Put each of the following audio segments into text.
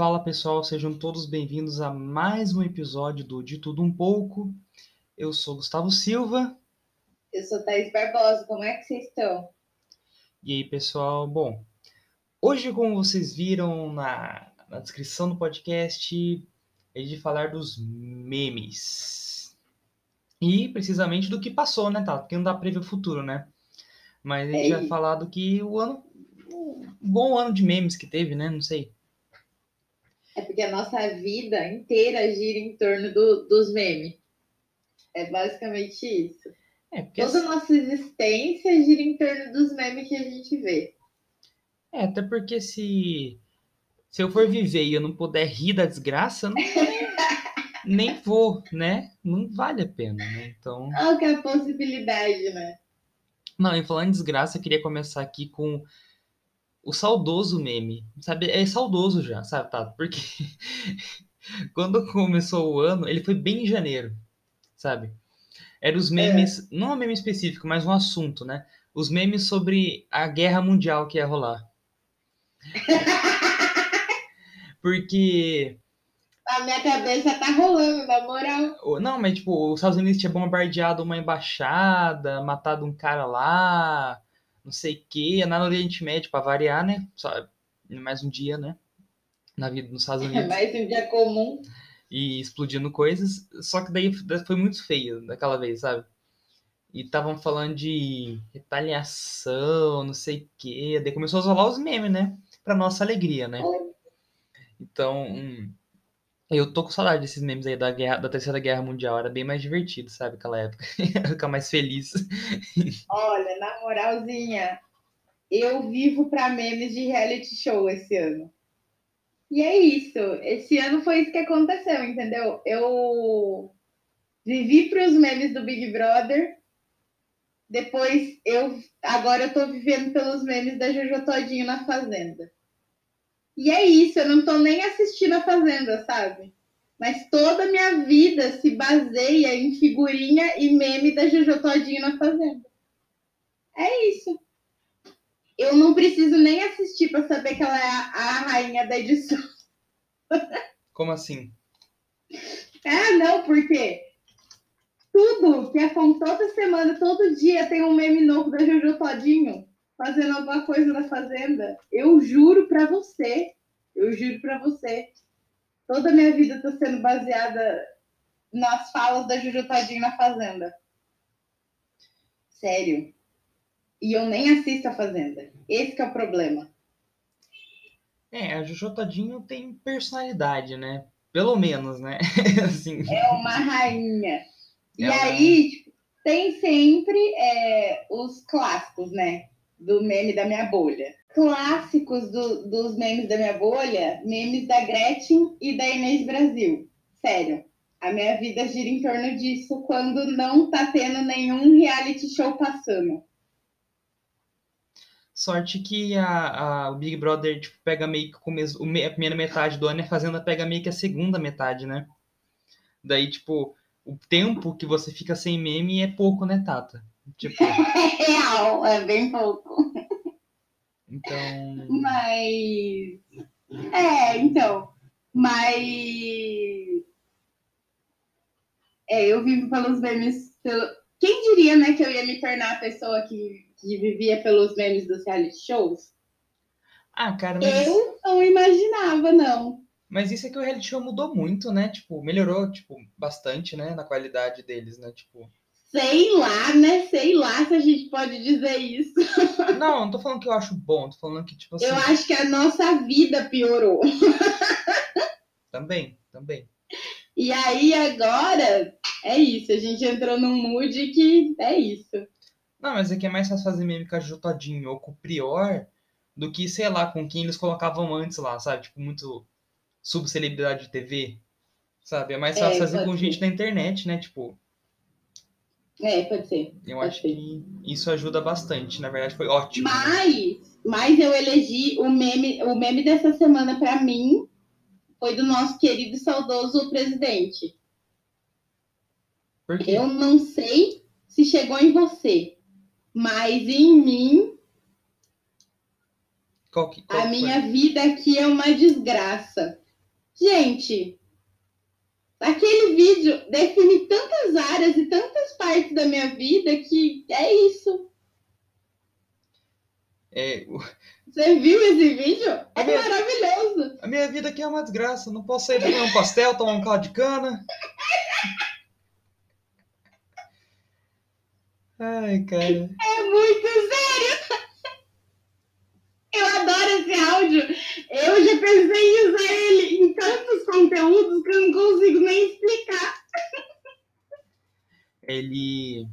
Fala pessoal, sejam todos bem-vindos a mais um episódio do De Tudo Um Pouco. Eu sou Gustavo Silva. Eu sou Thaís Barbosa, como é que vocês estão? E aí pessoal, bom, hoje como vocês viram na, na descrição do podcast, é de falar dos memes. E precisamente do que passou, né, tá? Porque não dá pra prever o futuro, né? Mas a gente É vai falar do que o ano. Um bom ano de memes que teve, né? Não sei. É porque a nossa vida inteira gira em torno do- dos memes. É basicamente isso. É, Toda a nossa existência gira em torno dos memes que a gente vê. É, até porque se, se eu for viver e eu não puder rir da desgraça, não, nem vou, né? Não vale a pena, né? Então. Qual que é a possibilidade, né? Não, e falando em desgraça, eu queria começar aqui com o saudoso meme. Sabe? É saudoso já, sabe, Tato? Porque quando começou o ano, ele foi bem em janeiro, sabe? Eram os memes, não um meme específico, mas um assunto, né? Os memes sobre a guerra mundial que ia rolar. Porque A minha cabeça tá rolando, na moral. Não, mas tipo, os Estados Unidos tinha bombardeado uma embaixada, matado um cara lá, não sei o quê, lá no Oriente Médio, pra variar, né? Só mais um dia, né? Na vida nos Estados É Unidos. mais um dia comum. E explodindo coisas. Só que daí foi muito feio daquela vez, sabe? E estavam falando de retaliação, não sei o quê. Daí começou a rolar os memes, né? Pra nossa alegria, né? Então, eu tô com saudade desses memes aí da, guerra, da Terceira Guerra Mundial. Era bem mais divertido, sabe? Aquela época. Ficar mais feliz. Olha, na moralzinha, eu vivo pra memes de reality show esse ano. E é isso. Esse ano foi isso que aconteceu, entendeu? Eu vivi pros memes do Big Brother. Depois eu agora eu tô vivendo pelos memes da Jojo Todinho na Fazenda. E é isso, eu não tô nem assistindo a Fazenda, sabe? Mas toda a minha vida se baseia em figurinha e meme da Jojo Todinho na Fazenda. É isso. Eu não preciso nem assistir para saber que ela é a, a rainha da edição. Como assim? Ah, não, porque tudo que acontece toda semana, todo dia tem um meme novo da Jojo Todinho fazendo alguma coisa na fazenda. Eu juro pra você, eu juro pra você, toda a minha vida tá sendo baseada nas falas da Jojo Todinho na fazenda. Sério. E eu nem assisto a fazenda. Esse que é o problema. É, a Jojo Todinho tem personalidade, né? Pelo menos, né? assim. É uma rainha. E Ela- aí, tipo, tem sempre é, os clássicos, né? Do meme da minha bolha. Clássicos do- dos memes da minha bolha, memes da Gretchen e da Inês Brasil. Sério. A minha vida gira em torno disso quando não tá tendo nenhum reality show passando. Sorte que a, a- o Big Brother tipo, pega meio que o me- a primeira metade do ano e a Fazenda pega meio que a segunda metade, né? Daí, tipo, o tempo que você fica sem meme é pouco, né, Tata? Tipo, É real, é bem pouco. então. Mas. É, então. Mas. É, eu vivo pelos memes. Pelo... Quem diria, né, que eu ia me tornar a pessoa que, que vivia pelos memes dos reality shows? Ah, cara, mas, Eu não imaginava, não. mas isso é que o reality show mudou muito, né? Tipo, melhorou, tipo, bastante, né? Na qualidade deles, né? Tipo. Sei lá, né? Sei lá se a gente pode dizer isso. Não, não tô falando que eu acho bom, tô falando que, tipo assim. Eu acho que a nossa vida piorou. Também, também. E aí agora é isso. A gente entrou num mood que é isso. Não, mas é que é mais fácil fazer meme com a ou com o Prior do que, sei lá, com quem eles colocavam antes lá, sabe? Tipo, muito subcelebridade de TV, sabe? É mais É, fácil fazer pode com gente na internet, né? Tipo, É, pode ser. eu Pode acho ser. que isso ajuda bastante. Na verdade, foi ótimo. né? Mas, mas eu elegi o meme, o meme dessa semana pra mim foi do nosso querido e saudoso presidente. Por quê? Eu não sei se chegou em você, mas em mim Qual que, qual a minha vida aqui é uma desgraça. Gente, aquele vídeo define tantas áreas e tantas partes da minha vida que é isso. É, Você viu esse vídeo? É minha- maravilhoso. a minha vida aqui é uma desgraça. Não posso sair comer um pastel, tomar um caldo de cana. Ai, cara. É muito sério. Eu adoro esse áudio. Eu já pensei em usar ele em tantos conteúdos que eu não consigo nem explicar. Ele.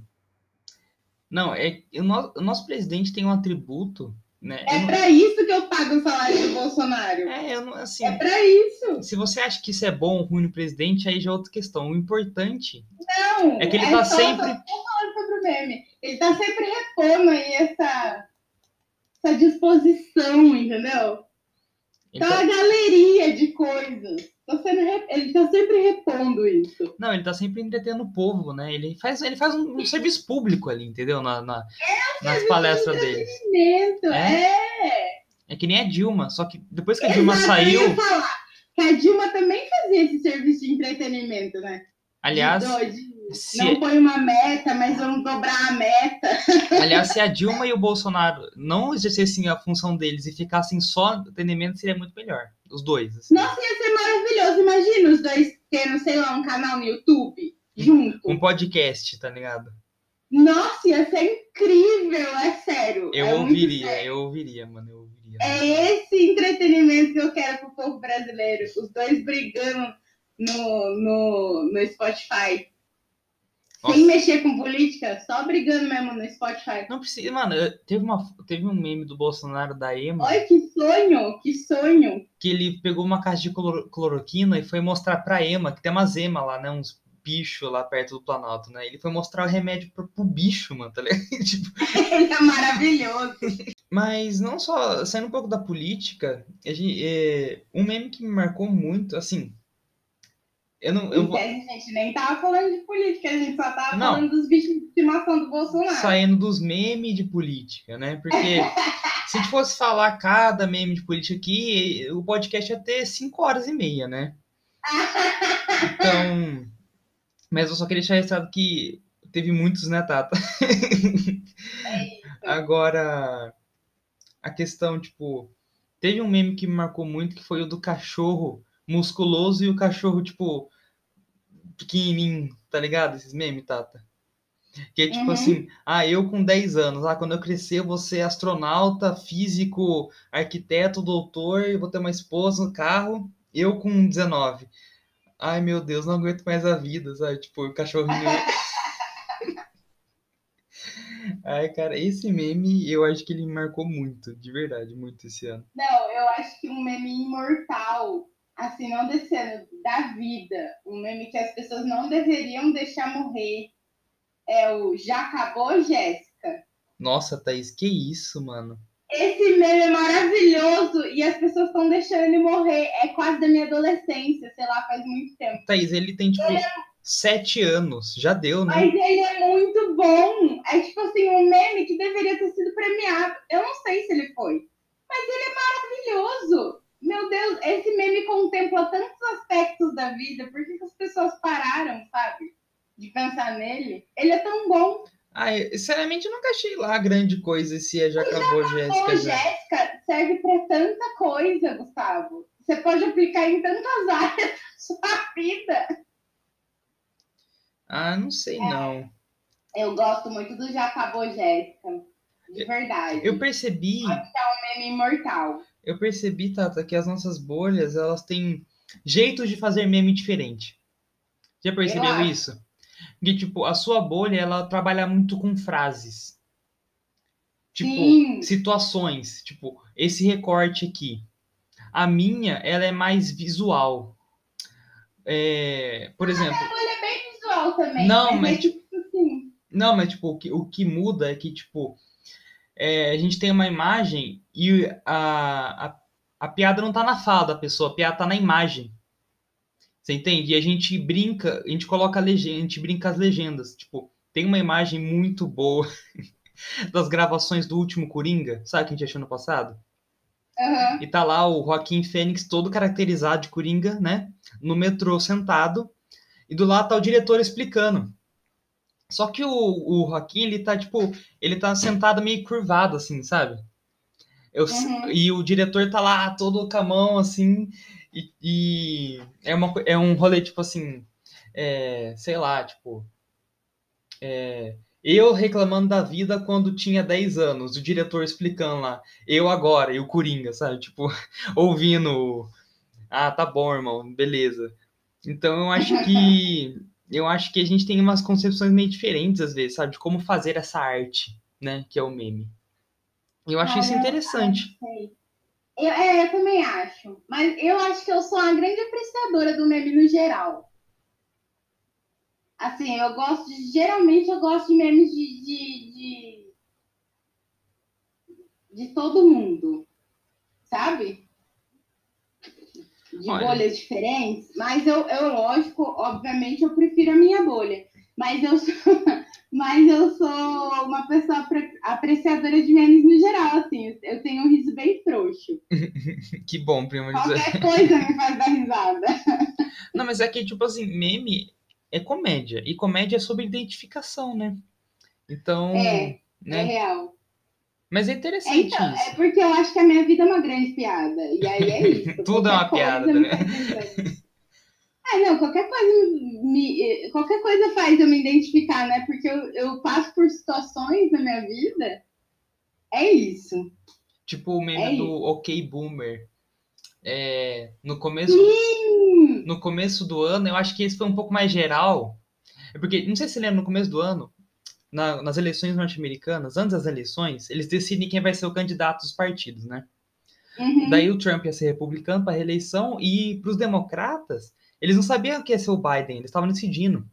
Não, é. O nosso, o nosso presidente tem um atributo, né? É não- pra isso que eu pago o salário do Bolsonaro. É, eu não. Assim, É pra isso. se você acha que isso é bom ou ruim no presidente, aí já é outra questão. O importante Não, é que ele tá só- sempre. só falando sobre o meme. Ele tá sempre repondo aí essa, essa disposição, entendeu? Então, tá- a galeria de coisas. Tá sendo Ele tá sempre repondo isso. Não, ele tá sempre entretendo o povo, né? Ele faz, ele faz um, um serviço público ali, entendeu? Na, na- nas palestras dele. É? é. É que nem a Dilma, só que depois que a Dilma Exato, eu saiu. que a Dilma também fazia esse serviço de entretenimento, né? Aliás, de- se, Não põe uma meta, mas vamos dobrar a meta. aliás, se a Dilma e o Bolsonaro não exercessem a função deles e ficassem só no entretenimento, seria muito melhor. Os dois. assim. Nossa, ia ser maravilhoso. Imagina os dois tendo, sei lá, um canal no YouTube junto. Um podcast, tá ligado? Nossa, ia ser incrível, é sério. Eu é ouviria, sério. eu ouviria, mano, eu ouviria. É esse entretenimento que eu quero pro povo brasileiro. Os dois brigando no, no, no Spotify. Nossa. Sem mexer com política, só brigando mesmo no Spotify. Não precisa, mano, teve, uma, teve um meme do Bolsonaro da Ema Olha que sonho, que sonho. que ele pegou uma caixa de cloro- cloroquina e foi mostrar pra Ema, que tem umas Ema lá, né? Uns bichos lá perto do Planalto, né? Ele foi mostrar o remédio pro, pro bicho, mano, tá ligado? Tipo, Ele é maravilhoso. Mas não só, saindo um pouco da política, gente- é, um meme que me marcou muito, assim. Eu não. Eu vou, Entende, gente? Nem tava falando de política, a gente só tava Não. falando dos bichos de estimação do Bolsonaro. saindo dos memes de política, né? Porque se a gente fosse falar cada meme de política aqui, o podcast ia ter 5 horas e meia, né? Então. Mas eu só queria deixar registrado que teve muitos, né, Tata? É. Agora, a questão, tipo, teve um meme que me marcou muito que foi o do cachorro musculoso e o cachorro, tipo, pequenininho, tá ligado? Esses memes, Tata. Que é tipo Uhum. assim, ah, eu com 10 anos, ah, quando eu crescer eu vou ser astronauta, físico, arquiteto, doutor, eu vou ter uma esposa no carro, eu com 19. Ai, meu Deus, não aguento mais a vida, sabe? Tipo, o cachorrinho. Ai, cara, esse meme eu acho que ele me marcou muito, de verdade, muito esse ano. Não, eu acho que um meme imortal, assim, não desse ano, da vida, um meme que as pessoas não deveriam deixar morrer, é o Já Acabou, Jéssica? Nossa, Thaís, que isso, mano? Esse meme é maravilhoso e as pessoas estão deixando ele morrer. É quase da minha adolescência, sei lá, faz muito tempo. Thaís, ele tem, tipo, sete anos, já deu, né? Mas ele é muito bom. É tipo assim, um meme que deveria ter sido premiado. Eu não sei se ele foi, mas ele é maravilhoso. Meu Deus, esse meme contempla tantos aspectos da vida. Por que, que as pessoas pararam, sabe? De pensar nele? Ele é tão bom. Ai, sinceramente, eu nunca achei lá grande coisa se já acabou, Jéssica. já. Jéssica, serve pra tanta coisa, Gustavo. Você pode aplicar em tantas áreas da sua vida. Ah, não sei, não. Eu gosto muito do Já Acabou, Jéssica. De verdade. Eu percebi, É um meme imortal. Eu percebi, Tata, que as nossas bolhas, elas têm jeitos de fazer meme diferente. Já percebeu acho. isso? Que, tipo, a sua bolha, ela trabalha muito com frases. Tipo, Sim. situações. Tipo, esse recorte aqui. A minha, ela é mais visual. É, por exemplo, Ele é bem visual também. Não, mas, mas é tipo assim. Não, mas tipo, o que, o que muda é que, tipo, é, a gente tem uma imagem e a, a, a piada não tá na fala da pessoa, a piada tá na imagem. Você entende? E a gente brinca, a gente coloca a legenda, a gente brinca as legendas. Tipo, tem uma imagem muito boa das gravações do último Coringa, sabe que a gente achou no passado? Aham. E tá lá o Joaquim Fênix todo caracterizado de Coringa, né? No metrô sentado. E do lado tá o diretor explicando. Só que o, o Joaquim, ele tá, tipo, ele tá sentado meio curvado, assim, sabe? Eu, Uhum. E o diretor tá lá todo com a mão, assim, e, e é, uma, é um rolê, tipo assim, é, sei lá, tipo, é, eu reclamando da vida quando tinha 10 anos, o diretor explicando lá, eu agora, e o Coringa, sabe? Tipo, ouvindo, ah, tá bom, irmão, beleza. Então eu acho que eu acho que a gente tem umas concepções meio diferentes às vezes, sabe, de como fazer essa arte, né, que é o meme. Eu acho isso Cara, interessante. Eu, é, eu também acho. Mas eu acho que eu sou uma grande apreciadora do meme no geral. Assim, eu gosto de. Geralmente eu gosto de memes de. de, de, de todo mundo. Sabe? De Olha. bolhas diferentes. Mas eu, eu, lógico, obviamente, eu prefiro a minha bolha. Mas eu sou, mas eu sou uma pessoa apre- apreciadora de memes no geral, assim. Eu tenho um riso bem frouxo. Que bom, prima. Qualquer coisa me faz dar risada. Não, mas é que, tipo assim, meme é comédia. E comédia é sobre identificação, né? Então, É, É né? real. Mas é É, interessante então, isso. é porque eu acho que a minha vida é uma grande piada. E aí é isso. Tudo é uma piada, né? Ah, não, qualquer coisa me, qualquer coisa faz eu me identificar, né? Porque eu, eu passo por situações na minha vida. É isso. Tipo o meme É do isso. OK Boomer. É, no começo no começo do ano, eu acho que esse foi um pouco mais geral. É porque, não sei se você lembra, no começo do ano, na- nas eleições norte-americanas, antes das eleições, eles decidem quem vai ser o candidato dos partidos, né? uhum. Daí o Trump ia ser republicano para reeleição e para os democratas, eles não sabiam que ia ser o Biden, eles estavam decidindo.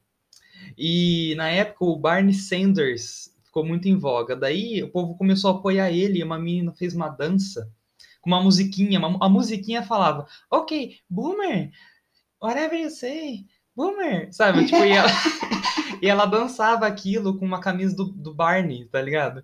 E na época o Barney Sanders ficou muito em voga. Daí o povo começou a apoiar ele, e uma menina fez uma dança com uma musiquinha, uma- a musiquinha falava: "OK, boomer, whatever you say, boomer", sabe? Tipo, e ela, e ela dançava aquilo com uma camisa do, do Barney, tá ligado?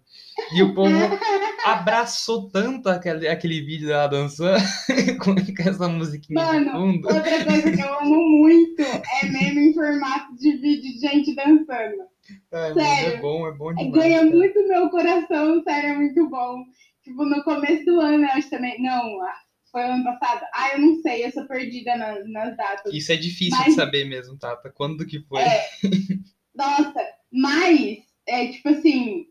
E o povo abraçou tanto aquele, aquele vídeo dela dançando com essa musiquinha de Mano, fundo. outra coisa que eu amo muito é meme em formato de vídeo de gente dançando. É sério. bom, é bom É, demais. Ganha cara. muito meu coração, sério, é muito bom. Tipo, no começo do ano, eu acho também. Não, foi ano passado? Ah, eu não sei, eu sou perdida na- nas datas. Isso é difícil Mas- de saber mesmo, Tata. Quando que foi? É. Nossa, mas, é tipo assim,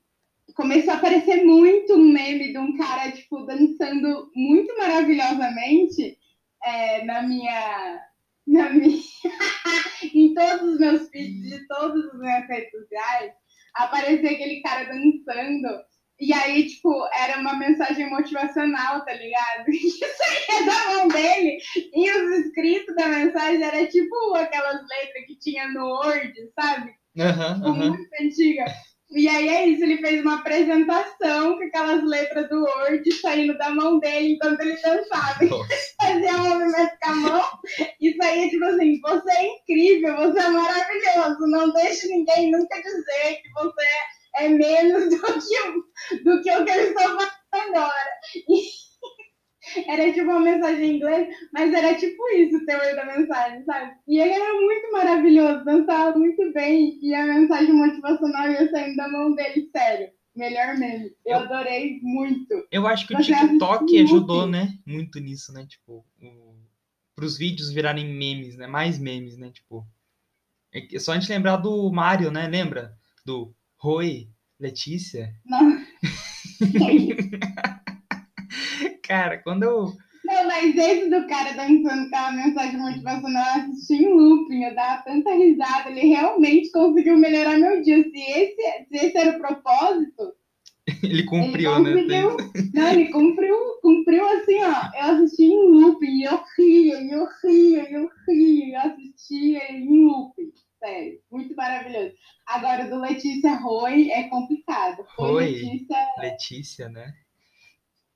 começou a aparecer muito um meme de um cara, tipo, dançando muito maravilhosamente é, na minha. Na minha em todos os meus feeds de todas as minhas redes sociais, aparecia aquele cara dançando. E aí, tipo, era uma mensagem motivacional, tá ligado? Que saía da mão dele. E os escritos da mensagem era tipo aquelas letras que tinha no Word, sabe? Aham, Tipo, aham. muito antiga. E aí é isso, ele fez uma apresentação com aquelas letras do Word saindo da mão dele enquanto ele dançava. Fazia um movimento com a mão e saía tipo assim, você é incrível, você é maravilhoso, não deixe ninguém nunca dizer que você é menos do que, o- do que o que eu estou falando agora. E era tipo uma mensagem em inglês, mas era tipo isso o teor da mensagem, sabe? E ele era muito maravilhoso, dançava muito bem e a mensagem motivacional ia saindo da mão dele, sério. Melhor mesmo. Eu, adorei muito. Eu acho que o TikTok ajudou, né? Muito nisso, né? Tipo, o... pros vídeos virarem memes, né? Mais memes, né? Tipo. É que- só a gente lembrar do Mario, né? Lembra? Do Roi, Letícia. Não. Cara, quando eu. Não, mas esse do cara dançando com a mensagem motivacional, eu assisti em looping, eu dava tanta risada, ele realmente conseguiu melhorar meu dia. Se esse, se esse era o propósito, Ele cumpriu, ele né? conseguiu. Não, ele cumpriu, cumpriu assim, ó. Eu assisti em looping, e eu ria, eu ria, eu ria, eu assistia em looping. Sério, muito maravilhoso. Agora, o do Letícia Roy é complicado. Foi Roy? Letícia Letícia, né?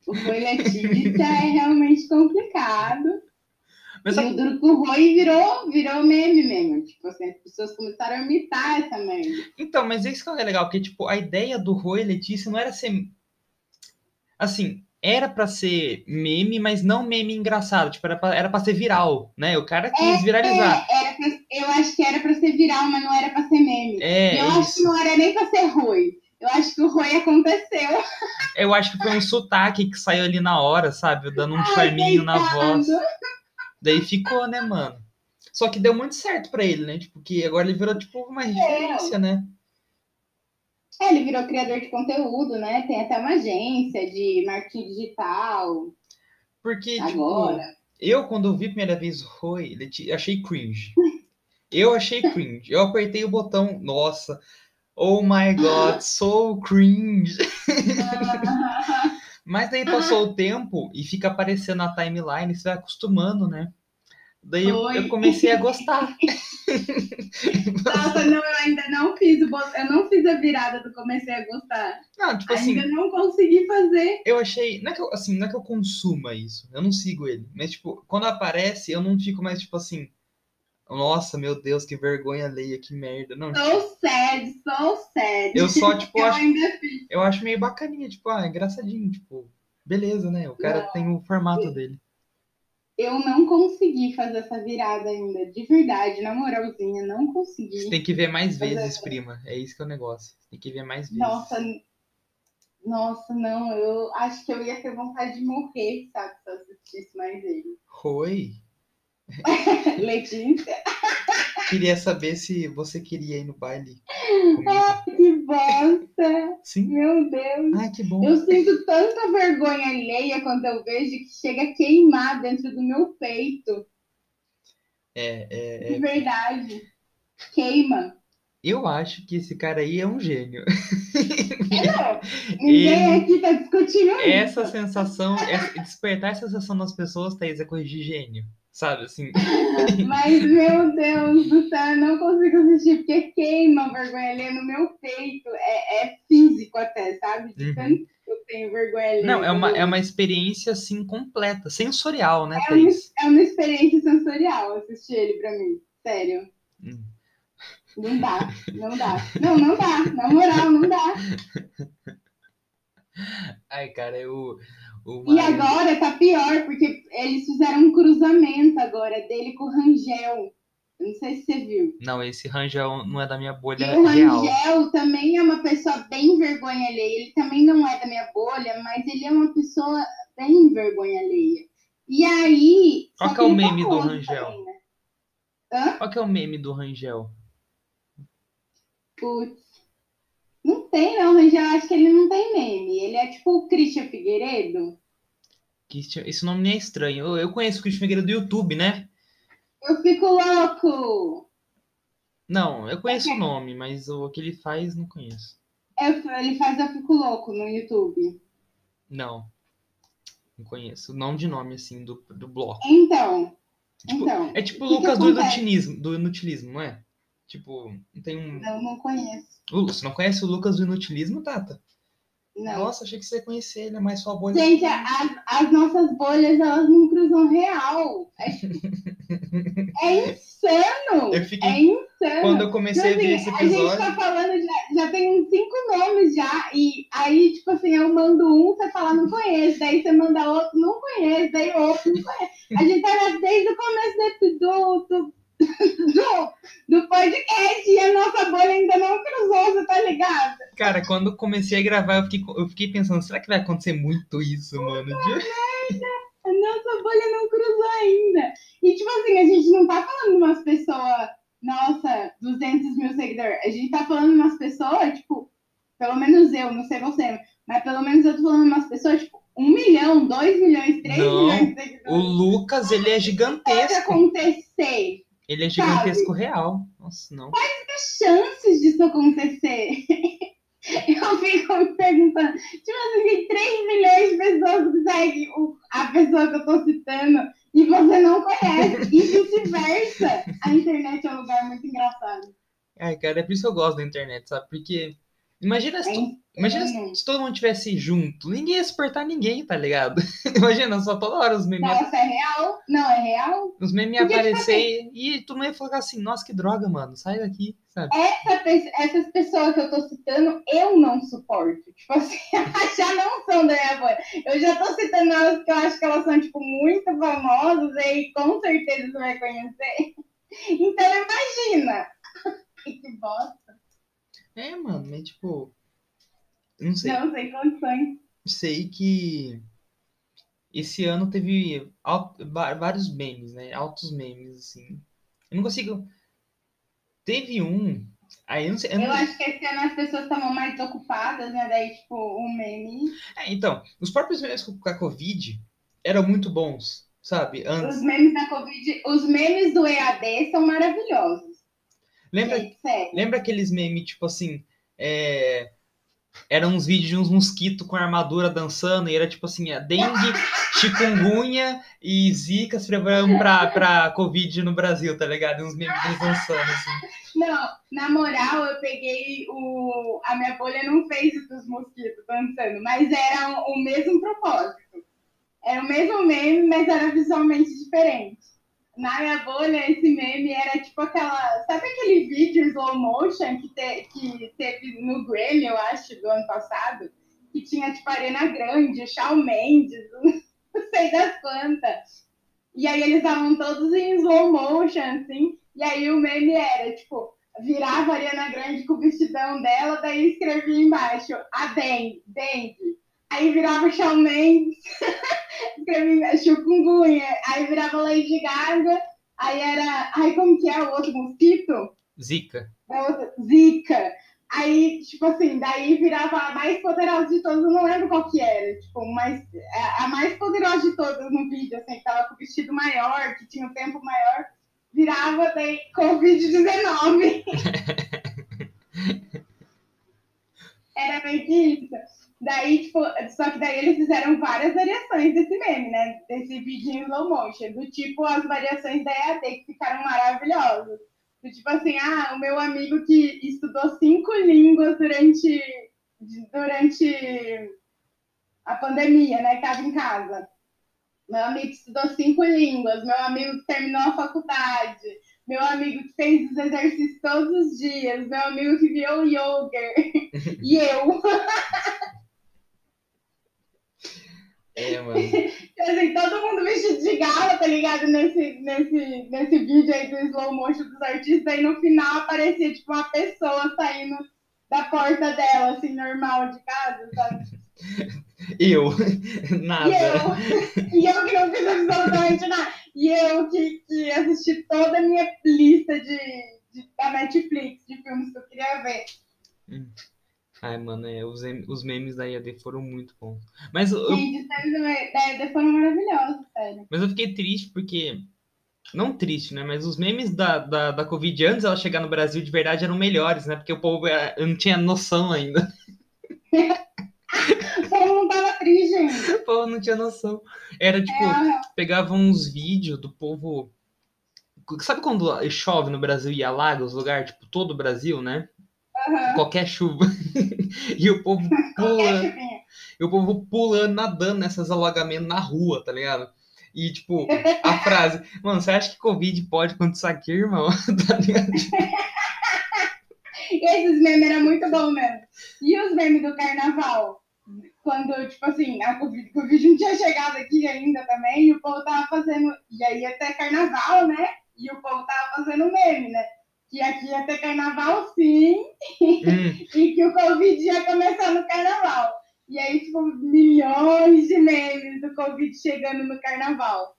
O Foi Letícia é realmente complicado. Mas e sabe- o Roy virou, virou meme mesmo. Tipo assim, as pessoas começaram a imitar essa merda. Então, mas isso que é legal, porque, tipo, a ideia do Rui e Letícia não era ser. Assim, era pra ser meme, mas não meme engraçado. Tipo, era pra, era pra ser viral, né? O cara quis viralizar. É, era pra- eu acho que era pra ser viral, mas não era pra ser meme. É, eu acho que não era nem pra ser ruim. Eu acho que o ruim aconteceu. Eu acho que foi um sotaque que saiu ali na hora, sabe? Dando um Ai, charminho na voz. Daí ficou, né, mano? Só que deu muito certo pra ele, né? Tipo, que agora ele virou, tipo, uma referência, né? É, ele virou criador de conteúdo, né? Tem até uma agência de marketing digital Porque, tipo, agora. eu, quando eu vi a primeira vez o Roy, achei cringe. Eu achei cringe. Eu apertei o botão, nossa, oh my god, so cringe. Mas daí passou o tempo e fica aparecendo na timeline, você vai acostumando, né? Daí eu, eu comecei a gostar. Nossa, não, eu ainda não fiz o eu não fiz a virada do comecei a gostar. Não, tipo assim, ainda não consegui fazer. eu achei. Não é, que eu, assim, não é que eu consuma isso. Eu não sigo ele. Mas, tipo, quando aparece, eu não fico mais, tipo assim. Nossa, meu Deus, que vergonha alheia, que merda. Não, tipo, So sad, so sad. eu só, tipo, Eu acho, eu acho meio bacaninha, tipo, ah, engraçadinho, tipo, beleza, né? O cara Não. tem o formato dele. Eu não consegui fazer essa virada ainda. De verdade, na moralzinha, não Você consegui. tem que ver mais é- vezes, prima. É isso que é o negócio. Você tem que ver mais vezes. Nossa, nossa, não, eu acho que eu ia ter vontade de morrer, sabe, se eu assistisse mais ele. Oi. Letícia, Queria saber se você queria ir no baile comigo. que bosta! Sim? Meu Deus! Ah, que bom. Eu sinto tanta vergonha alheia quando eu vejo que chega a queimar dentro do meu peito. É, é, De é. verdade. Queima. Eu acho que esse cara aí é um gênio. Não, ninguém aqui tá discutindo Essa isso. sensação, essa- despertar essa sensação nas pessoas, Thaís, é coisa de gênio. Sabe, assim. Mas, meu Deus do céu, eu não consigo assistir, porque queima a vergonha alheia no meu peito. É, é físico até, sabe? De Uhum. tanto que eu tenho vergonha alheia. Não, é uma, é uma experiência, assim, completa. Sensorial, né, É uma, é uma experiência sensorial assistir ele pra mim. Sério. Hum. Não dá, não dá. Não, não dá. Na moral, não dá. Ai, cara, eu... E agora tá pior, porque eles fizeram um cruzamento agora dele com o Rangel. Eu não sei se você viu. Não, esse Rangel não é da minha bolha E o real. Rangel também é uma pessoa bem vergonha alheia. Ele também não é da minha bolha, mas ele é uma pessoa bem vergonha alheia. E aí. Qual que é o ele meme do Rangel? também, né? Qual que é o meme do Rangel? Putz. Tem, não. O Rangel, acho que ele não tem meme. Ele é tipo o Christian Figueiredo. Que esse- nome nem é estranho. Eu, eu conheço o Christian Figueiredo do YouTube, né? Eu fico louco! Não, eu conheço o nome, mas o que ele faz, não conheço. Eu- ele faz Eu Fico Louco no YouTube. Não. Não conheço. Não de nome, assim, do, do bloco. Então. Tipo, então. É tipo o Lucas do inutilismo, do inutilismo, não é? Tipo, não tem um. Não, não conheço. Lu- Você não conhece o Lucas do inutilismo, Tata? Não. Nossa, achei que você ia conhecer ele, é mais sua bolha. Gente, as, as nossas bolhas, elas não cruzam real. É, é insano! Eu fiquei. É insano! Quando eu comecei a ver esse Tipo assim, a gente episódio. tá falando, já, já tem uns cinco nomes já, e aí, tipo assim, eu mando um, você fala, não conheço, daí você manda outro, não conheço, daí outro, não conheço. A gente tá desde o começo desse, do, do, do, do podcast e a nossa bolha ainda não cruzou, você tá ligado? Cara, quando comecei a gravar, eu fiquei, eu fiquei pensando, será que vai acontecer muito isso, mano? De- A nossa bolha não cruzou ainda. E, tipo assim, a gente não tá falando de umas pessoas, nossa, 200 mil seguidores. A gente tá falando de umas pessoas, tipo, pelo menos eu, não sei você, mas pelo menos eu tô falando de umas pessoas, tipo, um milhão, dois milhões, três Não, milhões de O seguidores. Lucas, ele é Pode gigantesco. acontecer. Ele é gigantesco real. Nossa, não. chances disso acontecer? Eu fico me perguntando. Tipo assim, tem 3 milhões de pessoas que seguem a pessoa que eu tô citando e você não conhece. E vice-versa. A internet é um lugar muito engraçado. Ai, cara, é por isso que eu gosto da internet, sabe? Porque Imagina se, to- imagina se- se todo mundo tivesse junto. Ninguém ia suportar ninguém, tá ligado? Imagina, só toda hora os memes, Nossa, é real? Não, é real? os memes aparecer e tu não ia falar assim, nossa, que droga, mano, sai daqui, sabe? Essa essas pessoas que eu tô citando, eu não suporto. Tipo assim, já não são da minha bolha. Eu já tô citando elas porque eu acho que elas são, tipo, muito famosas e com certeza você vai conhecer. Então imagina. que bosta. É, mano, mas tipo. Não sei. Não, sem condições. Sei que esse ano teve al- va- vários memes, né? Altos memes, assim. Eu não consigo. Teve um. Aí eu não sei. eu Eu não- acho que esse ano as pessoas estavam mais ocupadas, né? Daí, tipo, um meme. É, então, os próprios memes com com a Covid eram muito bons, sabe? Antes. Os memes da Covid, os memes do EAD são maravilhosos. Lembra, lembra aqueles memes, tipo assim. É... Eram uns vídeos de uns mosquitos com armadura dançando, e era tipo assim, a dengue, chikungunya e zika se preparando pra, pra Covid no Brasil, tá ligado? E uns memes dançando, assim. Não, na moral, eu peguei o. A minha bolha não fez o dos mosquitos dançando, mas era o, o mesmo propósito. Era o mesmo meme, mas era visualmente diferente. Na minha bolha, esse meme era tipo aquela. Sabe aquele vídeo slow motion que, te- que teve no Grammy, eu acho, do ano passado? Que tinha tipo Arena Grande, Shawn Mendes, não sei das quantas. E aí eles estavam todos em slow motion, assim. E aí o meme era, tipo, virava a Ariana Grande com o vestidão dela, daí escrevia embaixo, a dengue, dengue. Aí virava o Shawn Mendes, embaixo, chikungunya. Aí virava Lady Gaga, aí era, ai, como que é o outro mosquito? Zika. Outra, Zika. Aí, tipo assim, daí virava a mais poderosa de todas, eu não lembro qual que era, tipo, mas a- a mais poderosa de todas no vídeo, assim, que tava com o vestido maior, que tinha o tempo maior, virava daí Covid-19. Era meio que isso. Daí, tipo, só que daí eles fizeram várias variações desse meme, né? Desse vídeo em slow motion, do tipo as variações da EAD que ficaram maravilhosas. Do tipo assim, ah, o meu amigo que estudou cinco línguas durante, durante a pandemia, né? Que tava em casa. Meu amigo que estudou cinco línguas, meu amigo que terminou a faculdade, meu amigo que fez os exercícios todos os dias, meu amigo que viu o yoga, e eu. É, mano. Assim, todo mundo vestido de gala, tá ligado? Nesse, nesse, nesse vídeo aí do slow motion dos artistas, aí no final aparecia tipo uma pessoa saindo da porta dela, assim, normal de casa, sabe? Eu. E Nada. eu, e eu que não fiz absolutamente nada. E eu que, que assisti toda a minha lista de, de- da Netflix de filmes que eu queria ver. Ai, mano, é, os, os memes da IAD foram muito bons. Mas eu, Gente, os filmes da ED foram maravilhosos, sério. mas eu fiquei triste porque. Não triste, né? Mas os memes da, da, da Covid antes ela chegar no Brasil de verdade eram melhores, né? Porque o povo era- eu não tinha noção ainda. O povo não tava triste ainda. O povo não tinha noção. Era tipo, É, pegava uns vídeos do povo. Sabe quando chove no Brasil e alaga os lugares? Tipo, todo o Brasil, né? aham. Qualquer chuva. e o povo Qualquer pula. chuvinha. E o povo pulando, nadando nessas alagamentos na rua, tá ligado? E, tipo, a frase, mano, você acha que Covid pode acontecer aqui, irmão? tá ligado? Esses memes eram muito bons mesmo. E os memes do carnaval? Quando, tipo assim, a Covid, Covid não tinha chegado aqui ainda também, e o povo tava fazendo. E aí ter carnaval, né? E o povo tava fazendo meme, né? Que aqui ia ter carnaval sim, Hum, e que o Covid ia começar no carnaval. E aí, tipo, milhões de memes do Covid chegando no carnaval,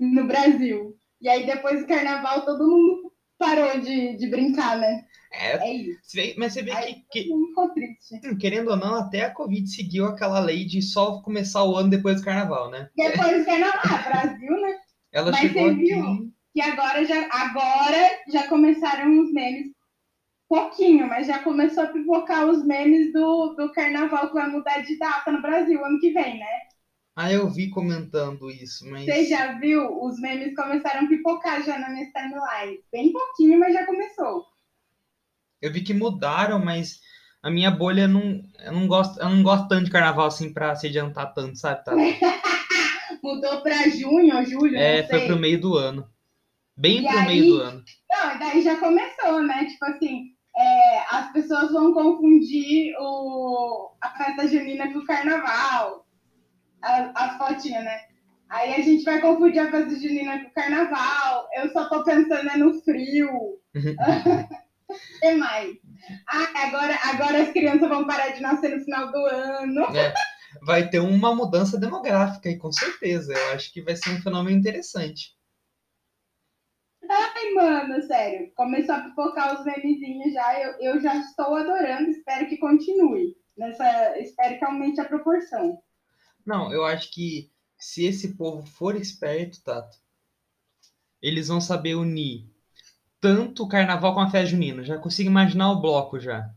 no Brasil. E aí, depois do carnaval, todo mundo parou de, de brincar, né? é, É isso. vê- mas você vê Aí que, que, hum, querendo ou não, até a Covid seguiu aquela lei de só começar o ano depois do carnaval, né? Depois do carnaval, ah, Brasil, né? Ela Mas chegou você aqui. Que agora já, agora já começaram os memes, pouquinho, mas já começou a pipocar os memes do, do carnaval que vai mudar de data no Brasil ano que vem, né? Ah, eu vi comentando isso, mas. Você já viu? Os memes começaram a pipocar já na minha timeline. Bem pouquinho, mas já começou. Eu vi que mudaram, mas a minha bolha não. Eu não gosto, eu não gosto tanto de carnaval assim pra se adiantar tanto, sabe? Tá? Mudou pra junho ou julho? É, foi pro meio do ano. Bem E pro aí- meio do ano. Não, e daí já começou, né? Tipo assim, é, as pessoas vão confundir o, a festa junina com o carnaval. As fotinhas, né? Aí a gente vai confundir a festa junina com o carnaval. Eu só tô pensando é no frio. O que mais? Ah, agora, agora as crianças vão parar de nascer no final do ano. É, vai ter uma mudança demográfica aí, com certeza. Eu acho que vai ser um fenômeno interessante. Ai, mano, sério. Começou a pipocar os memezinhos já. Eu, eu já estou adorando. Espero que continue. Nessa, espero que aumente a proporção. Não, eu acho que se esse povo for esperto, Tato, eles vão saber unir tanto o carnaval com a festa junina. Já consigo imaginar o bloco já.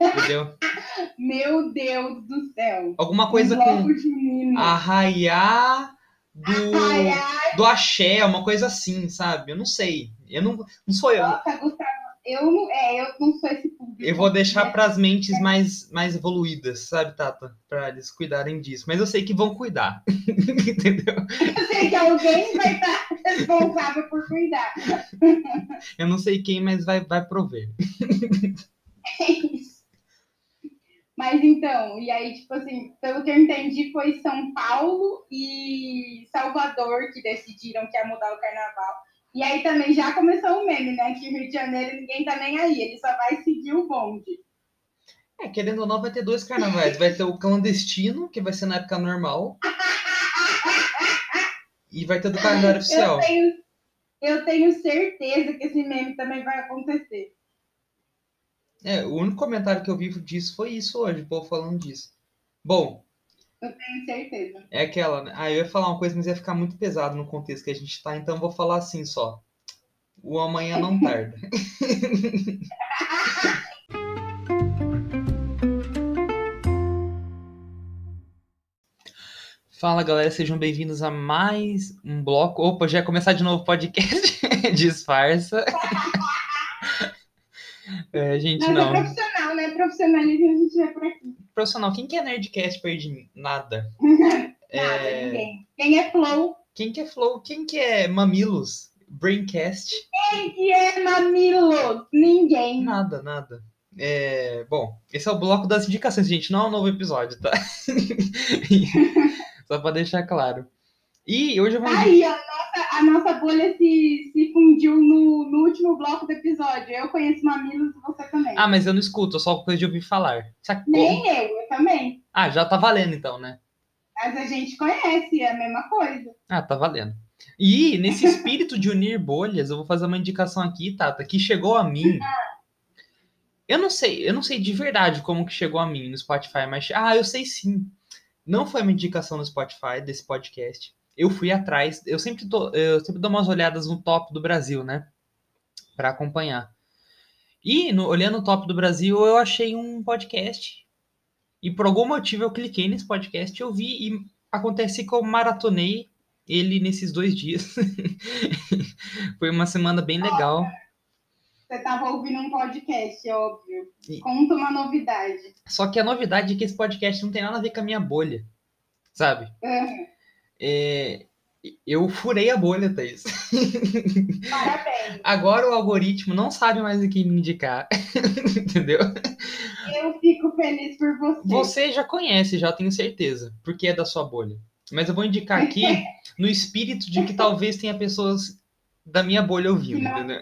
Entendeu? Meu Deus do céu. Alguma coisa um bloco com junino. arraiar do, do axé, uma coisa assim, sabe? Eu não sei. Eu não, não sou eu. nossa, Gustavo. Eu não, é, eu não sou esse público. Eu vou deixar né? para as mentes mais, mais evoluídas, sabe, Tata? Para eles cuidarem disso. Mas eu sei que vão cuidar. Entendeu? Eu sei que alguém vai estar responsável por cuidar. Eu não sei quem, mas vai, vai prover. É isso. Mas então, e aí, tipo assim, pelo que eu entendi, foi São Paulo e Salvador que decidiram que ia mudar o carnaval. E aí também já começou o meme, né? Que Rio de Janeiro ninguém tá nem aí, ele só vai seguir o bonde. É, querendo ou não, vai ter dois carnavais. Vai ter o clandestino, que vai ser na época normal. E vai ter do calendário oficial. Eu tenho, eu tenho certeza que esse meme também vai acontecer. É, o único comentário que eu vi disso foi isso hoje, o povo falando disso. Bom, Tenho certeza. é aquela, né? Ah, eu ia falar uma coisa, mas ia ficar muito pesado no contexto que a gente tá, então eu vou falar assim só. O amanhã não tarda. Fala galera, sejam bem-vindos a mais um bloco. Opa, já ia começar de novo o podcast. Disfarça. É, gente, Mas é não. profissional, né? Profissionalismo a gente vai por aqui. Profissional, quem que é Nerdcast perto de mim? Nada. Nada, É, ninguém. Quem é Flow? Quem que é Flow? Quem que é Mamilos? Braincast? Quem que é Mamilo? Ninguém. Nada, nada. É, bom, esse é o bloco das indicações, gente. Não é um novo episódio, tá? Só pra deixar claro. E hoje eu vou. Aí, a nossa, a nossa bolha se, se fundiu no, no último bloco do episódio. Eu conheço Mamilos e você também. Ah, mas eu não escuto, eu só coisa de ouvir falar. Sacou? Nem eu, eu também. Ah, já tá valendo então, né? Mas a gente conhece, é a mesma coisa. Ah, tá valendo. E nesse espírito de unir bolhas, eu vou fazer uma indicação aqui, Tata, que chegou a mim. Eu não sei, eu não sei de verdade como que chegou a mim no Spotify, mas ah, eu sei sim. Não foi uma indicação no Spotify desse podcast. Eu fui atrás, eu sempre tô, eu sempre dou umas olhadas no top do Brasil, né? Pra acompanhar. E no- olhando o top do Brasil, eu achei um podcast. E por algum motivo eu cliquei nesse podcast, eu vi e acontece que eu maratonei ele nesses dois dias. Foi uma semana bem legal. Você tava ouvindo um podcast, óbvio. E- Conta uma novidade. Só que a novidade é que esse podcast não tem nada a ver com a minha bolha, sabe? É, eu furei a bolha, Thaís. Parabéns. Agora o algoritmo não sabe mais o que me indicar, entendeu? Eu fico feliz por você. Você já conhece, já tenho certeza, porque é da sua bolha. Mas eu vou indicar aqui no espírito de que talvez tenha pessoas da minha bolha ouvindo, não- entendeu?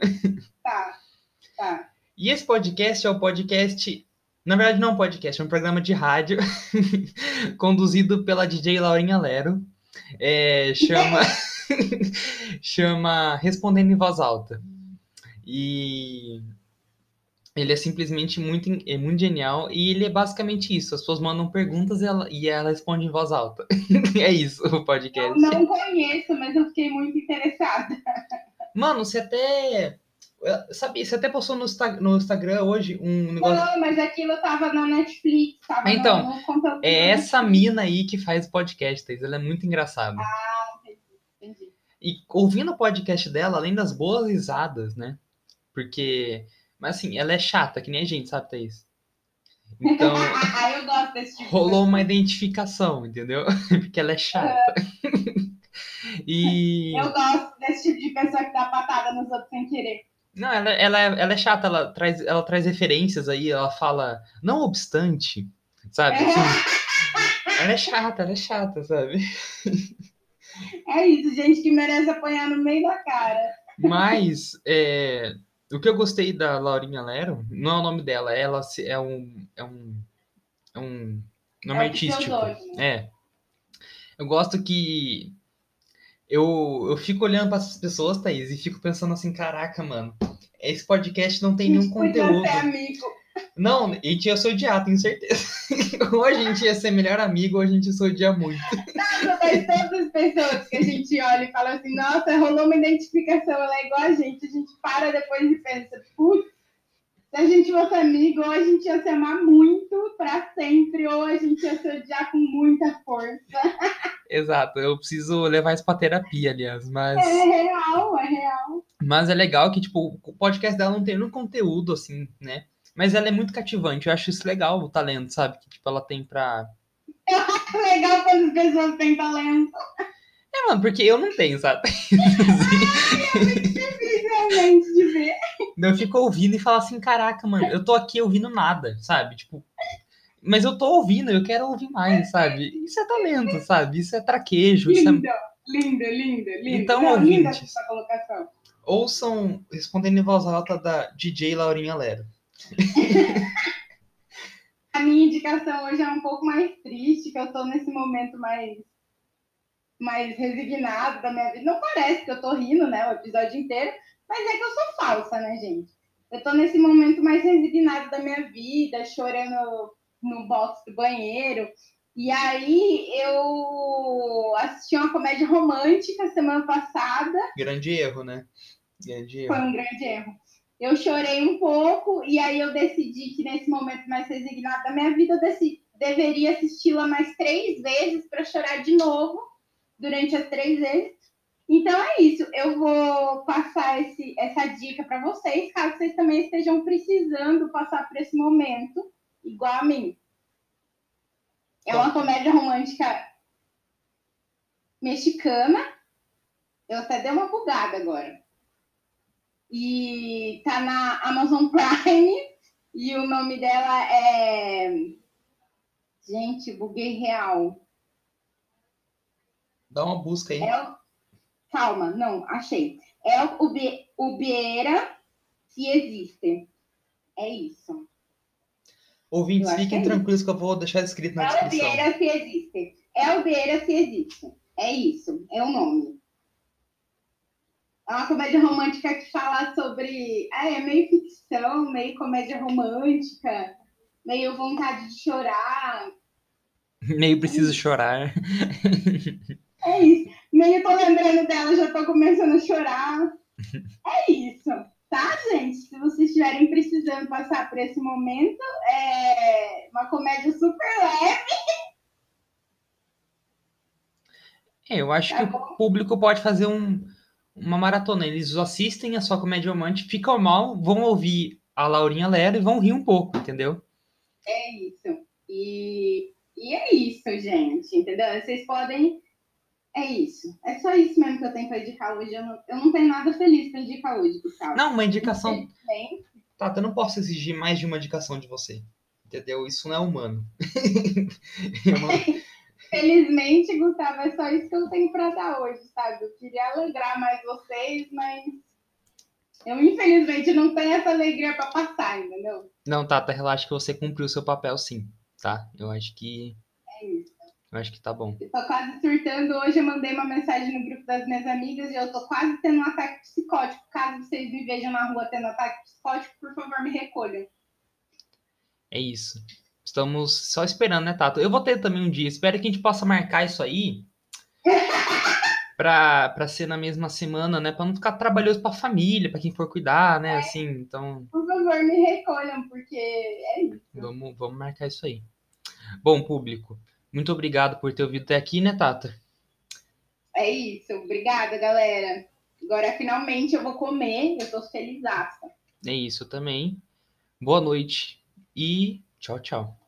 Tá, tá. E esse podcast é o podcast. Na verdade, não é um podcast, é um programa de rádio conduzido pela DJ Laurinha Lero. É, chama. chama Respondendo em Voz Alta. E. Ele é simplesmente muito, é muito genial e ele é basicamente isso. As pessoas mandam perguntas e ela, e ela responde em voz alta. é isso o Eu podcast. não conheço, mas eu fiquei muito interessada. Mano, você até. Sabe, você até postou no, no Instagram hoje um negócio. Não, mas aquilo tava na Netflix, tava no- Então, no, da É essa mina aí que faz podcast. Ela é muito engraçada. Entendi. E ouvindo o podcast dela, além das boas risadas, né? Porque. Mas assim, ela é chata, que nem a gente, sabe, Thaís? Então, eu gosto desse tipo de rolou uma identificação, entendeu? Porque ela é chata. e. Eu gosto desse tipo de pessoa que dá patada nos outros sem querer. Não, ela, ela, é- ela é chata, ela traz, ela traz referências aí, ela fala, não obstante, sabe? Assim, ela é chata, ela é chata, sabe? É isso, gente que merece apanhar no meio da cara. Mas é, o que eu gostei da Laurinha Lero, não é o nome dela, ela se- é um. É um, é um nome É artístico. pseudônimo. É. Eu gosto que. Eu, eu fico olhando para essas pessoas, Thaís, e fico pensando assim: caraca, mano, esse podcast não tem nenhum conteúdo. ser amigo. Não, a gente ia se odiar, tenho certeza. ou a gente ia ser melhor amigo, ou a gente ia se odiar muito. Mas todas as pessoas que a gente olha e fala assim, nossa, rolou uma identificação, ela é igual a gente, a gente para depois e pensa, putz, se a gente fosse amigo, ou a gente ia se amar muito pra sempre, ou a gente ia se odiar com muita força. Exato, eu preciso levar isso pra terapia, aliás, mas. É real, é real. Mas é legal que, tipo, o podcast dela não tem nenhum conteúdo, assim, né? Mas ela é muito cativante. Eu acho isso legal, o talento, sabe? Que, tipo, ela tem pra. Legal quando as pessoas têm talento. É, mano, porque eu não tenho, sabe? Realmente de ver. Eu fico ouvindo e falo assim, caraca, mano, eu tô aqui ouvindo nada, sabe? Tipo. Mas eu tô ouvindo, eu quero ouvir mais, sabe? Isso é talento, sabe? Isso é traquejo, é... Lindo, lindo, lindo, lindo. Então, Não, linda ouvintes. essa colocação. Ouçam respondendo em voz alta da DJ Laurinha Lero. A minha indicação hoje é um pouco mais triste, que eu tô nesse momento mais, mais resignado da minha vida. Não parece que eu tô rindo, né, o episódio inteiro, mas é que eu sou falsa, né, gente? Eu tô nesse momento mais resignado da minha vida, chorando no box do banheiro. E aí eu assisti uma comédia romântica semana passada, Grande erro, né? Grande foi erro. um grande erro. Eu chorei um pouco e aí eu decidi que nesse momento mais resignado da minha vida eu decidi, deveria assisti-la mais três vezes para chorar de novo durante as três vezes. Então é isso. Eu vou passar esse, essa dica para vocês, caso vocês também estejam precisando passar por esse momento, igual a mim. É uma comédia romântica mexicana. Eu até dei uma bugada agora. E tá na Amazon Prime. E o nome dela é. Gente, buguei real. Dá uma busca aí. É. Calma, não, achei. É o Ube- Ubiera se existe. É isso. Ouvintes, fiquem que é tranquilos que eu vou deixar escrito na É o descrição. Ubiera se existe. É o Ubiera se existe. É isso, é o nome. É uma comédia romântica que fala sobre. Ah, é meio ficção, meio comédia romântica, meio vontade de chorar. Meio preciso chorar. É isso. Meio tô lembrando dela, já tô começando a chorar. É isso, tá, gente? Se vocês estiverem precisando passar por esse momento, é uma comédia super leve, É, eu acho Tá que bom. o público pode fazer um, uma maratona. Eles assistem a sua comédia romântica, ficam mal, vão ouvir a Laurinha Lero e vão rir um pouco, entendeu? É isso. E, e é isso, gente, entendeu? Vocês podem. É isso. É só isso mesmo que eu tenho pra indicar hoje. Eu não, eu não tenho nada feliz pra indicar hoje, Gustavo. Não, uma indicação. Tata, eu não posso exigir mais de uma indicação de você. Entendeu? Isso não é humano. Não- felizmente, Gustavo, é só isso que eu tenho pra dar hoje, sabe? Eu queria alegrar mais vocês, mas eu infelizmente não tenho essa alegria pra passar, entendeu? Não, Tata, relaxa que você cumpriu o seu papel sim, tá? Eu acho que. É isso. Eu acho que tá bom. Eu tô quase surtando. Hoje eu mandei uma mensagem no grupo das minhas amigas e eu tô quase tendo um ataque psicótico. Caso vocês me vejam na rua tendo ataque psicótico, por favor, me recolham. É isso. Estamos só esperando, né, Tato? Eu vou ter também um dia. Espero que a gente possa marcar isso aí pra, pra ser na mesma semana, né? Pra não ficar trabalhoso pra família, pra quem for cuidar, né? Assim, então Por favor, me recolham, porque é isso. vamos, vamos marcar isso aí. Bom, público, muito obrigado por ter ouvido até aqui, né, Tata? É isso. Obrigada, galera. Agora, finalmente, eu vou comer. Eu tô felizaça. É isso também. Boa noite e Tchau, tchau.